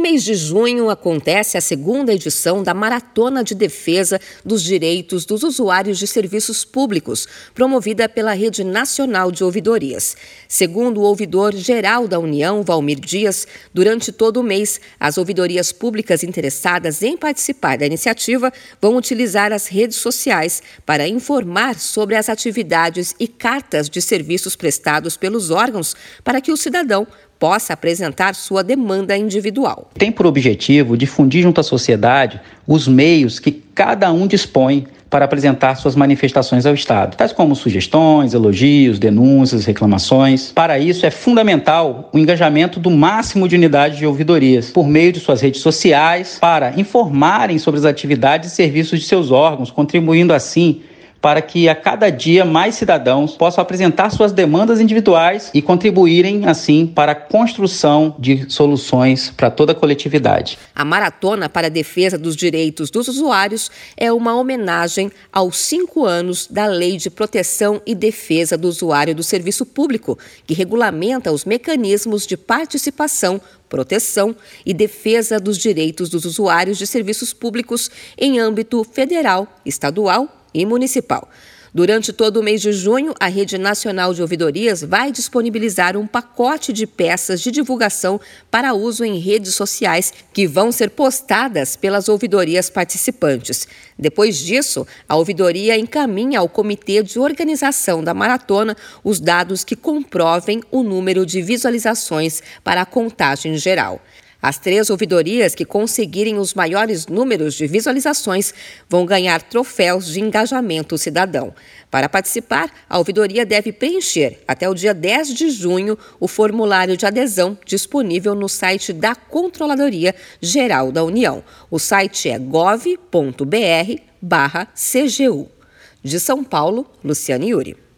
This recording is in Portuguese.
Todo mês de junho acontece a segunda edição da Maratona de Defesa dos Direitos dos Usuários de Serviços Públicos, promovida pela Rede Nacional de Ouvidorias. Segundo o ouvidor geral da União, Valmir Dias, durante todo o mês, as ouvidorias públicas interessadas em participar da iniciativa vão utilizar as redes sociais para informar sobre as atividades e cartas de serviços prestados pelos órgãos para que o cidadão possa apresentar sua demanda individual. Tem por objetivo difundir junto à sociedade os meios que cada um dispõe para apresentar suas manifestações ao Estado, tais como sugestões, elogios, denúncias, reclamações. Para isso, é fundamental o engajamento do máximo de unidades de ouvidorias, por meio de suas redes sociais, para informarem sobre as atividades e serviços de seus órgãos, contribuindo assim para que a cada dia mais cidadãos possam apresentar suas demandas individuais e contribuírem, assim, para a construção de soluções para toda a coletividade. A Maratona para a Defesa dos Direitos dos Usuários é uma homenagem aos cinco anos da Lei de Proteção e Defesa do Usuário do Serviço Público, que regulamenta os mecanismos de participação proteção e defesa dos direitos dos usuários de serviços públicos em âmbito federal, estadual e municipal. Durante todo o mês de junho, a Rede Nacional de Ouvidorias vai disponibilizar um pacote de peças de divulgação para uso em redes sociais que vão ser postadas pelas ouvidorias participantes. Depois disso, a ouvidoria encaminha ao Comitê de Organização da Maratona os dados que comprovem o número de visualizações para a contagem geral. As três ouvidorias que conseguirem os maiores números de visualizações vão ganhar troféus de engajamento cidadão. Para participar, a ouvidoria deve preencher, até o dia 10 de junho, o formulário de adesão disponível no site da Controladoria Geral da União. O site é gov.br/cgu. De São Paulo, Luciane Yuri.